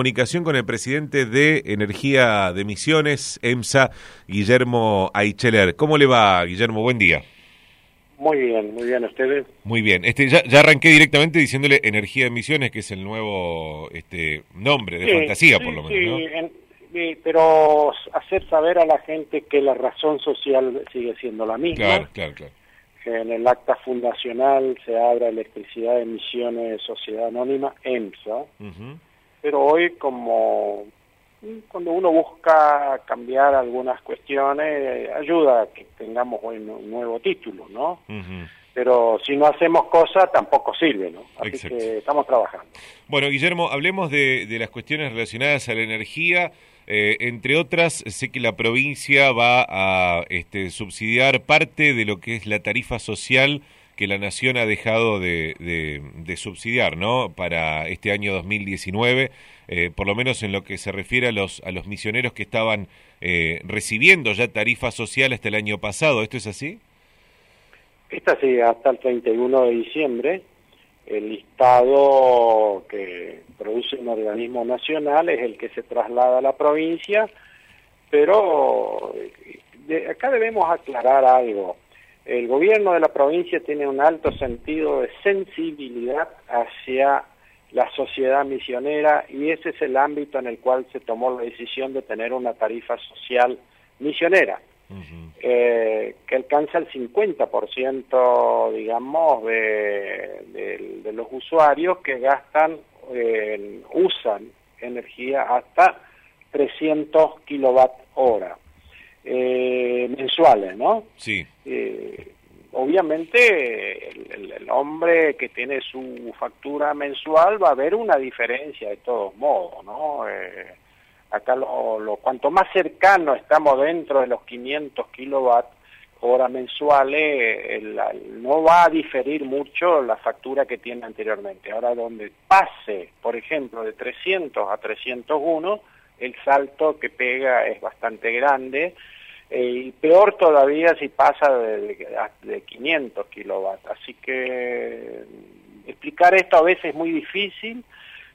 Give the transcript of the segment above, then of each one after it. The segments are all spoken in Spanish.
Comunicación con el presidente de Energía de Misiones, EMSA, Guillermo Aicheler. ¿Cómo le va, Guillermo? Buen día. Muy bien, muy bien, ¿ustedes? Muy bien. Este, ya, ya arranqué directamente diciéndole Energía de Misiones, que es el nuevo este, nombre de Sí, fantasía, sí, por lo sí, menos. ¿no? en- sí, pero hacer saber a la gente que la razón social sigue siendo la misma. Claro, claro, claro. que En el acta fundacional se abra Electricidad de Emisiones Sociedad Anónima, EMSA, Ujú. Pero hoy como mm, cuando uno busca cambiar algunas cuestiones, ayuda a que tengamos hoy un nuevo título, ¿no? Pero si no hacemos cosas tampoco sirve, ¿no? Así Exacto. que estamos trabajando. Bueno, Guillermo, hablemos de, de las cuestiones relacionadas a la energía. Eh, entre otras, sé que la provincia va a este, subsidiar parte de lo que es la tarifa social que la Nación ha dejado de, de- subsidiar, ¿no? Para este año 2019, eh, por lo menos en lo que se refiere a los, a los misioneros que estaban eh, recibiendo ya tarifa social hasta el año pasado. ¿Esto es así? Esta sí, hasta el 31 de diciembre, el listado que produce un organismo nacional es el que se traslada a la provincia, pero eh, de- acá debemos aclarar algo. El gobierno de la provincia tiene un alto sentido de sensibilidad hacia la sociedad misionera y ese es el ámbito en el cual se tomó la decisión de tener una tarifa social misionera eh, que alcanza el 50%, digamos, de, de- de los usuarios que gastan, eh, usan energía hasta 300 kilowatt hora eh, mensuales, ¿no? Sí. Eh, obviamente el, el- el hombre que tiene su factura mensual va a ver una diferencia de todos modos, ¿no? Eh, acá lo, lo- cuanto más cercano estamos dentro de los 500 kilowatt hora mensuales, eh, el- no va a diferir mucho la factura que tiene anteriormente. Ahora donde pase, por ejemplo, de 300 a 301, el salto que pega es bastante grande. Eh, y peor todavía si pasa de, de- de 500 kilowatts. Así que mm, explicar esto a veces es muy difícil,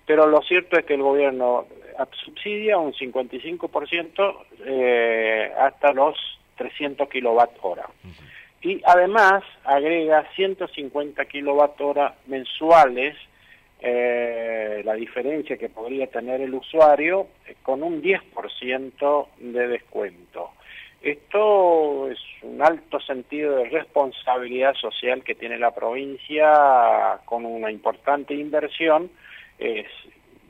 pero lo cierto es que el gobierno subsidia un 55% eh, hasta los 300 kilowatt hora. Y además agrega 150 kilowatt hora mensuales, eh, la diferencia que podría tener el usuario, eh, con un 10% de descuento. Esto es un alto sentido de responsabilidad social que tiene la provincia con una importante inversión es,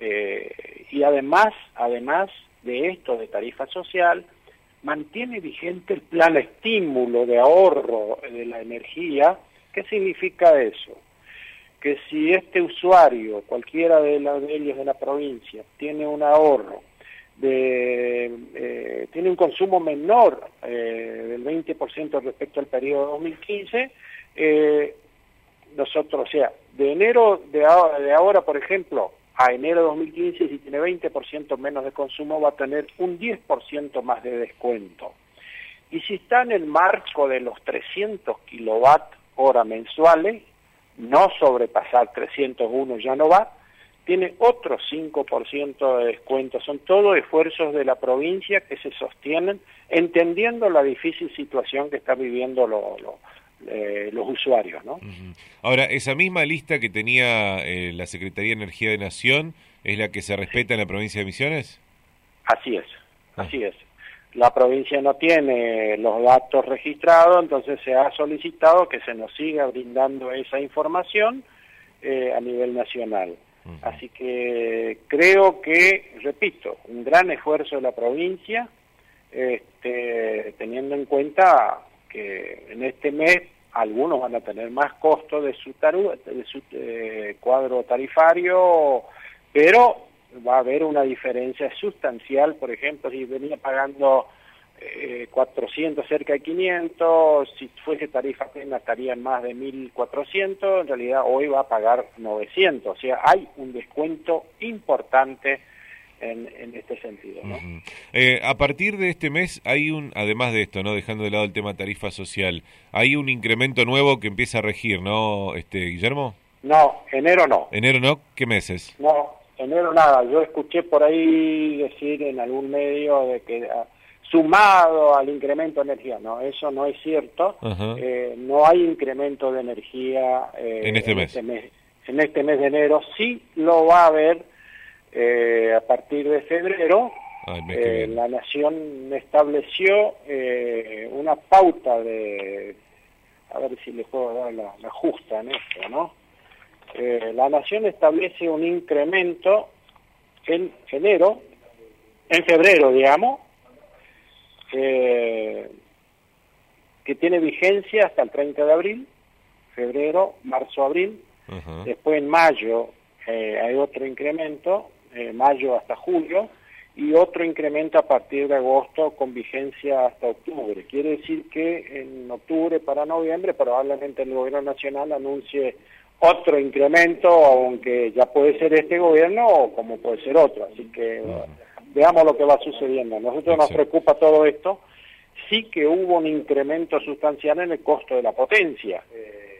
eh, y además, además de esto de tarifa social, mantiene vigente el plan estímulo de ahorro de la energía. ¿Qué significa eso? Que si este usuario, cualquiera de, la- de ellos de la provincia, tiene un ahorro de, eh, tiene un consumo menor eh, del 20% respecto al periodo 2015, eh, nosotros, o sea, de enero de ahora, de ahora, por ejemplo, a enero de 2015, si tiene 20% menos de consumo, va a tener un 10% más de descuento. Y si está en el marco de los 300 kilowatt hora mensuales, no sobrepasar 301 ya no va, tiene otro 5% de descuento. Son todos esfuerzos de la provincia que se sostienen entendiendo la difícil situación que están viviendo lo- lo- eh, los usuarios, ¿no? Ahora, esa misma lista que tenía eh, la Secretaría de Energía de Nación es la que se respeta en la provincia de Misiones. Así es, así es. La provincia no tiene los datos registrados, entonces se ha solicitado que se nos siga brindando esa información eh, a nivel nacional. Así que creo que, repito, un gran esfuerzo de la provincia, este, teniendo en cuenta que en este mes algunos van a tener más costo de su, taru- de su eh, cuadro tarifario, pero va a haber una diferencia sustancial, por ejemplo, si venía pagando eh, 400, cerca de 500, si fuese tarifa plena estarían más de 1400, en realidad hoy va a pagar 900, o sea, hay un descuento importante en, en este sentido, ¿no? Eh, a partir de este mes hay un, además de esto, no dejando de lado el tema tarifa social, hay un incremento nuevo que empieza a regir, ¿no, este Guillermo? No, enero no. Enero no, ¿qué meses? No, enero nada, yo escuché por ahí decir en algún medio de que ah, sumado al incremento de energía, no, eso no es cierto, eh, no hay incremento de energía eh, en, este, este mes. En este mes de enero sí lo va a haber eh, a partir de febrero. La nación estableció una pauta de, a ver si le puedo dar la, la justa en esto, ¿no? la nación establece un incremento en enero, en febrero, digamos, eh, que tiene vigencia hasta el 30 de abril, febrero, marzo, abril. Después en mayo eh, hay otro incremento, eh, mayo hasta julio, y otro incremento a partir de agosto con vigencia hasta octubre. Quiere decir que en octubre para noviembre probablemente el gobierno nacional anuncie otro incremento, aunque ya puede ser este gobierno o como puede ser otro. Así que veamos lo que va sucediendo. A nosotros nos preocupa todo esto. Sí que hubo un incremento sustancial en el costo de la potencia,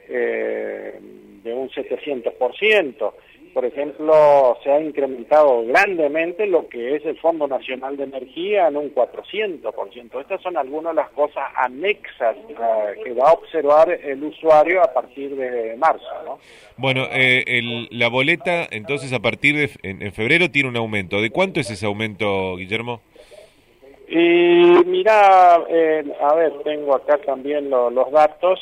eh, de un 700%. Por ejemplo, se ha incrementado grandemente lo que es el Fondo Nacional de Energía en un 400%. Estas son algunas de las cosas anexas eh, que va a observar el usuario a partir de marzo. ¿no? Bueno, eh, la boleta entonces a partir de en, febrero tiene un aumento. ¿De cuánto es ese aumento, Guillermo? Y mira, eh, a ver, tengo acá también los datos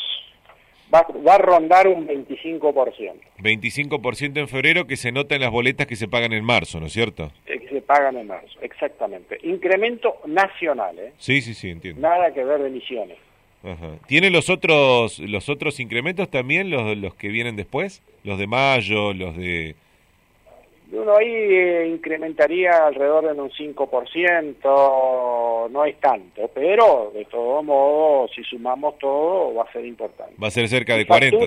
va, va a rondar un 25%. 25% en febrero que se nota en las boletas que se pagan en marzo, ¿no es cierto? Eh, que se pagan en marzo, exactamente. Incremento nacional, ¿eh? Sí, sí, sí, entiendo. Nada que ver de emisiones. Ajá. ¿Tiene los otros los otros incrementos también, los, los que vienen después? Los de mayo, los de uno ahí eh, incrementaría alrededor de un 5%, no es tanto, pero de todo modo, si sumamos todo, va a ser importante. Va a ser cerca de 40.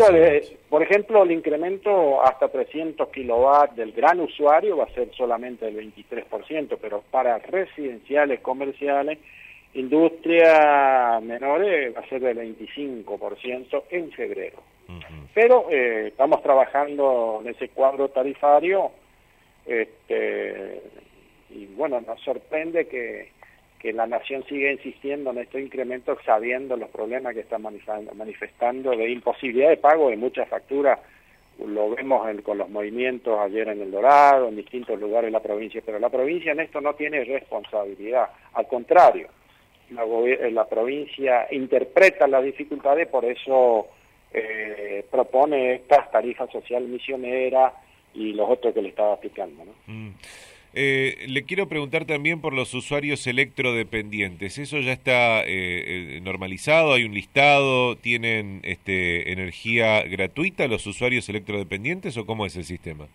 por ejemplo, el incremento hasta 300 kilowatts del gran usuario va a ser solamente del 23%, pero para residenciales, comerciales, industria menores va a ser del 25% en febrero. Pero eh, estamos trabajando en ese cuadro tarifario este, y bueno, nos sorprende que, que la nación siga insistiendo en estos incrementos sabiendo los problemas que está manifestando de imposibilidad de pago de muchas facturas. Lo vemos con los movimientos ayer en El Dorado, en distintos lugares de la provincia, pero la provincia en esto no tiene responsabilidad. Al contrario, la, la provincia interpreta las dificultades, por eso eh, propone estas tarifas social misioneras, y los otros que le estaba aplicando. ¿no? Mm. Eh, le quiero preguntar también por los usuarios electrodependientes. ¿Eso ya está eh, eh, normalizado? ¿Hay un listado? ¿Tienen este, energía gratuita los usuarios electrodependientes o cómo es el sistema?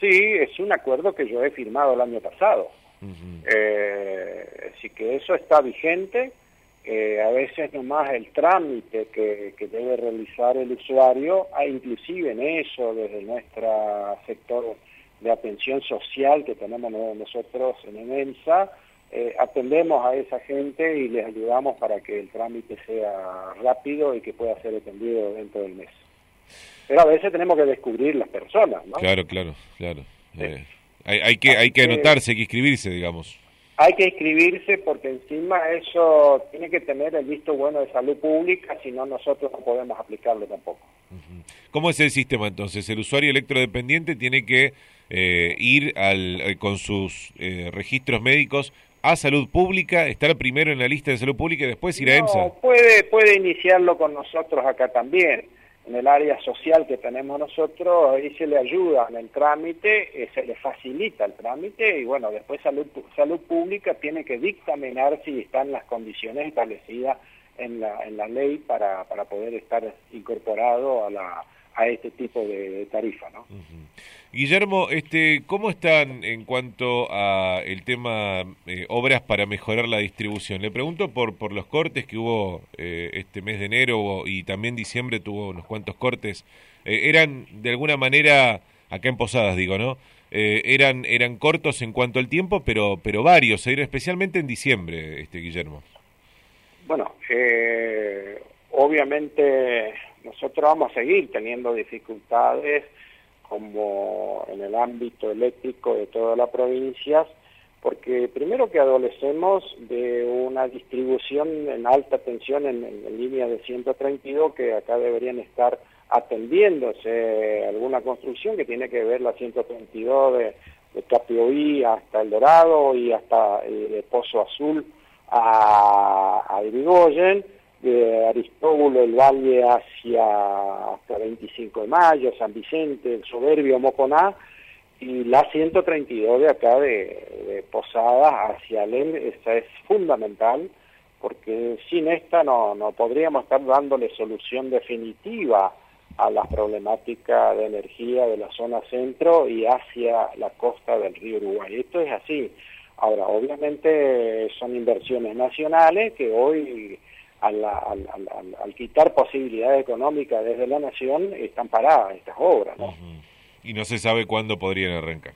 Sí, es un acuerdo que yo he firmado el año pasado. así que eso está vigente a veces nomás el trámite que, debe realizar el usuario, ah, inclusive en eso, desde nuestro sector de atención social que tenemos nosotros en ENEMSA, eh, atendemos a esa gente y les ayudamos para que el trámite sea rápido y que pueda ser atendido dentro del mes. Pero a veces tenemos que descubrir las personas, ¿no? Claro, claro, claro. Eh, hay, hay, que, hay que anotarse, hay que inscribirse, digamos hay que inscribirse porque encima eso tiene que tener el visto bueno de salud pública, si no nosotros no podemos aplicarlo tampoco. ¿Cómo es el sistema entonces? El usuario electrodependiente tiene que eh, ir al, eh, con sus eh, registros médicos a salud pública, estar primero en la lista de salud pública y después ir a EMSA. Puede, puede iniciarlo con nosotros acá también en el área social que tenemos nosotros, ahí se le ayuda en el trámite, eh, se le facilita el trámite y bueno, después salud, salud pública tiene que dictaminar si están las condiciones establecidas en la, en la ley para, para poder estar incorporado a la, a este tipo de, tarifa, ¿no? Guillermo, este, ¿cómo están en cuanto a el tema eh, obras para mejorar la distribución? Le pregunto por por los cortes que hubo eh, este mes de enero y también diciembre tuvo unos cuantos cortes. Eh, eran de alguna manera acá en Posadas, digo, ¿no? eran eran cortos en cuanto al tiempo, pero pero varios, especialmente en diciembre, este Guillermo. Bueno, obviamente nosotros vamos a seguir teniendo dificultades como en el ámbito eléctrico de todas las provincias, porque primero que adolecemos de una distribución en alta tensión en, línea de 132 que acá deberían estar atendiéndose alguna construcción que tiene que ver la 132 de, de Capioí hasta El Dorado y hasta eh, de Pozo Azul a, a de Aristóbulo, el Valle hacia hasta 25 de Mayo, San Vicente, el Soberbio, Moconá, y la 132 de acá de, Posada hacia Alem, esa es fundamental, porque sin esta no, no podríamos estar dándole solución definitiva a las problemáticas de energía de la zona centro y hacia la costa del río Uruguay. Esto es así. Ahora, obviamente son inversiones nacionales que hoy, al, al, quitar posibilidades económicas desde la nación, están paradas estas obras. ¿no? Y no se sabe cuándo podrían arrancar.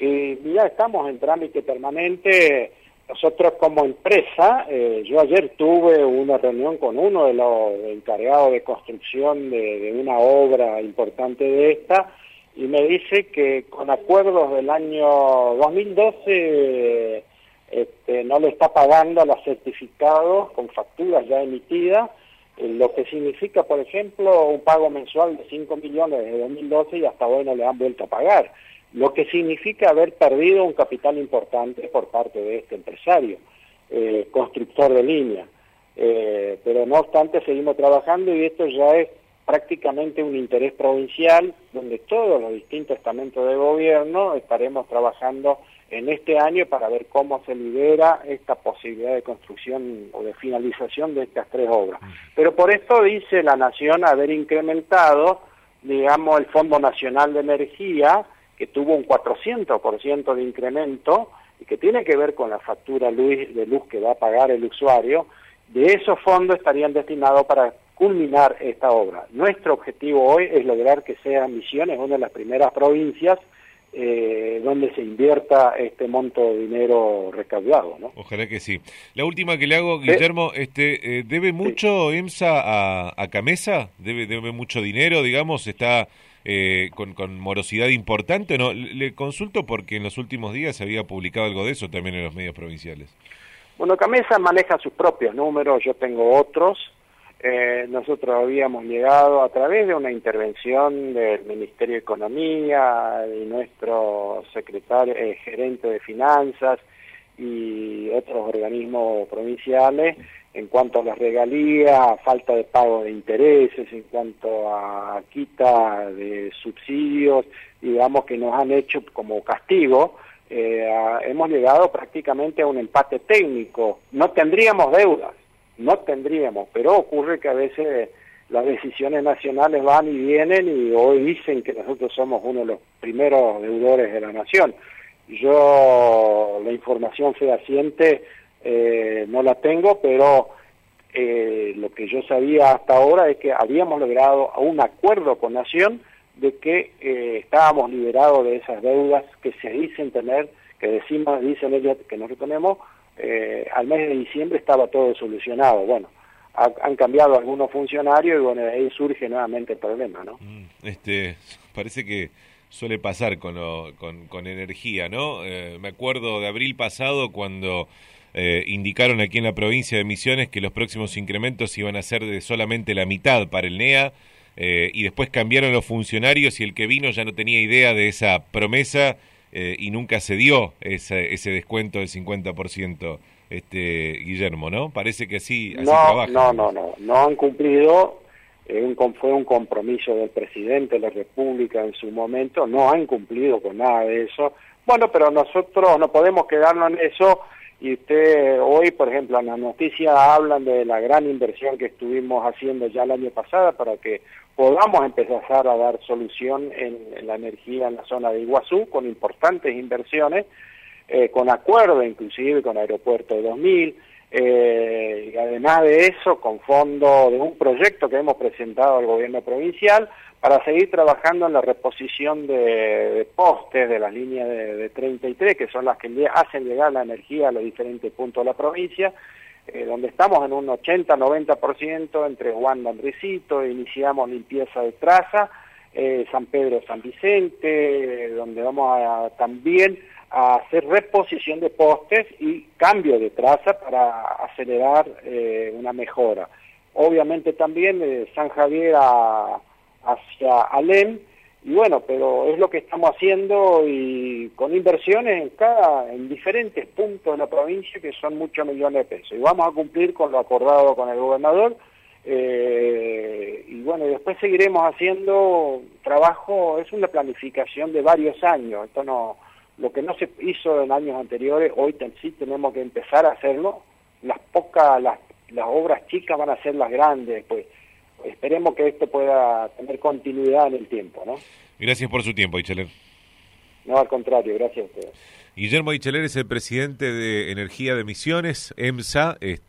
Y ya estamos en trámite permanente. Nosotros como empresa, eh, yo ayer tuve una reunión con uno de los encargados de construcción de, una obra importante de esta y me dice que con acuerdos del año 2012 este, no le está pagando los certificados con facturas ya emitidas eh, lo que significa, por ejemplo, un pago mensual de 5 millones desde 2012 y hasta hoy no le han vuelto a pagar, lo que significa haber perdido un capital importante por parte de este empresario, eh, constructor de línea. Eh, pero no obstante seguimos trabajando y esto ya es prácticamente un interés provincial donde todos los distintos estamentos de gobierno estaremos trabajando en este año para ver cómo se libera esta posibilidad de construcción o de finalización de estas tres obras. Pero por esto dice la Nación haber incrementado, digamos, el Fondo Nacional de Energía, que tuvo un 400% de incremento y que tiene que ver con la factura de luz que va a pagar el usuario, de esos fondos estarían destinados para culminar esta obra. Nuestro objetivo hoy es lograr que sea Misiones una de las primeras provincias eh, donde se invierta este monto de dinero recaudado. ¿no? Ojalá que sí. La última que le hago, Guillermo, este, eh, ¿debe mucho EMSA a, a Camesa? ¿Debe, ¿Debe mucho dinero, digamos? ¿Está eh, con, con, morosidad importante? no Le consulto porque en los últimos días se había publicado algo de eso también en los medios provinciales. Bueno, Camesa maneja sus propios números, yo tengo otros. Eh, nosotros habíamos llegado a través de una intervención del Ministerio de Economía y nuestro secretario, eh, gerente de finanzas y otros organismos provinciales en cuanto a las regalías, falta de pago de intereses, en cuanto a quita de subsidios, digamos que nos han hecho como castigo, eh, hemos llegado prácticamente a un empate técnico. No tendríamos deudas, no tendríamos, pero ocurre que a veces las decisiones nacionales van y vienen y hoy dicen que nosotros somos uno de los primeros deudores de la nación. Yo la información fehaciente eh, no la tengo, pero eh, lo que yo sabía hasta ahora es que habíamos logrado un acuerdo con Nación de que eh, estábamos liberados de esas deudas que se dicen tener, que decimos, dicen ellos que no tenemos, eh, al mes de diciembre estaba todo solucionado. Bueno, han cambiado algunos funcionarios y bueno, ahí surge nuevamente el problema, ¿no? Mm, este, parece que suele pasar con, con, con energía, ¿no? Eh, me acuerdo de abril pasado cuando eh, indicaron aquí en la provincia de Misiones que los próximos incrementos iban a ser de solamente la mitad para el NEA y después cambiaron los funcionarios y el que vino ya no tenía idea de esa promesa eh, y nunca se dio ese, ese descuento del 50%, este, Guillermo, ¿no? Parece que así, así no, No, no, no, no han cumplido, eh, un, fue un compromiso del presidente de la República en su momento, no han cumplido con nada de eso. Bueno, pero nosotros no podemos quedarnos en eso y usted hoy, por ejemplo, en las noticias hablan de la gran inversión que estuvimos haciendo ya el año pasado para que podamos empezar a dar solución en, la energía en la zona de Iguazú con importantes inversiones, eh, con acuerdo inclusive con Aeropuerto de 2000, eh, y además de eso con fondo de un proyecto que hemos presentado al gobierno provincial para seguir trabajando en la reposición de, postes de las líneas de, de 33, que son las que hacen llegar la energía a los diferentes puntos de la provincia, eh, donde estamos en un 80-90% entre Juan Andresito, iniciamos limpieza de traza eh, San Pedro San Vicente, donde vamos a también a hacer reposición de postes y cambio de traza para acelerar eh, una mejora. Obviamente también de San Javier hacia Alem, y bueno, pero es lo que estamos haciendo y con inversiones en cada, en diferentes puntos de la provincia que son muchos millones de pesos. Y vamos a cumplir con lo acordado con el gobernador eh, y bueno, después seguiremos haciendo trabajo, es una planificación de varios años, esto no, lo que no se hizo en años anteriores, hoy sí tenemos que empezar a hacerlo, las pocas, las, las obras chicas van a ser las grandes, pues esperemos que esto pueda tener continuidad en el tiempo, ¿no? Gracias por su tiempo, Icheler. No, al contrario, gracias a ustedes. Guillermo Icheler es el presidente de Energía de Misiones, EMSA. Este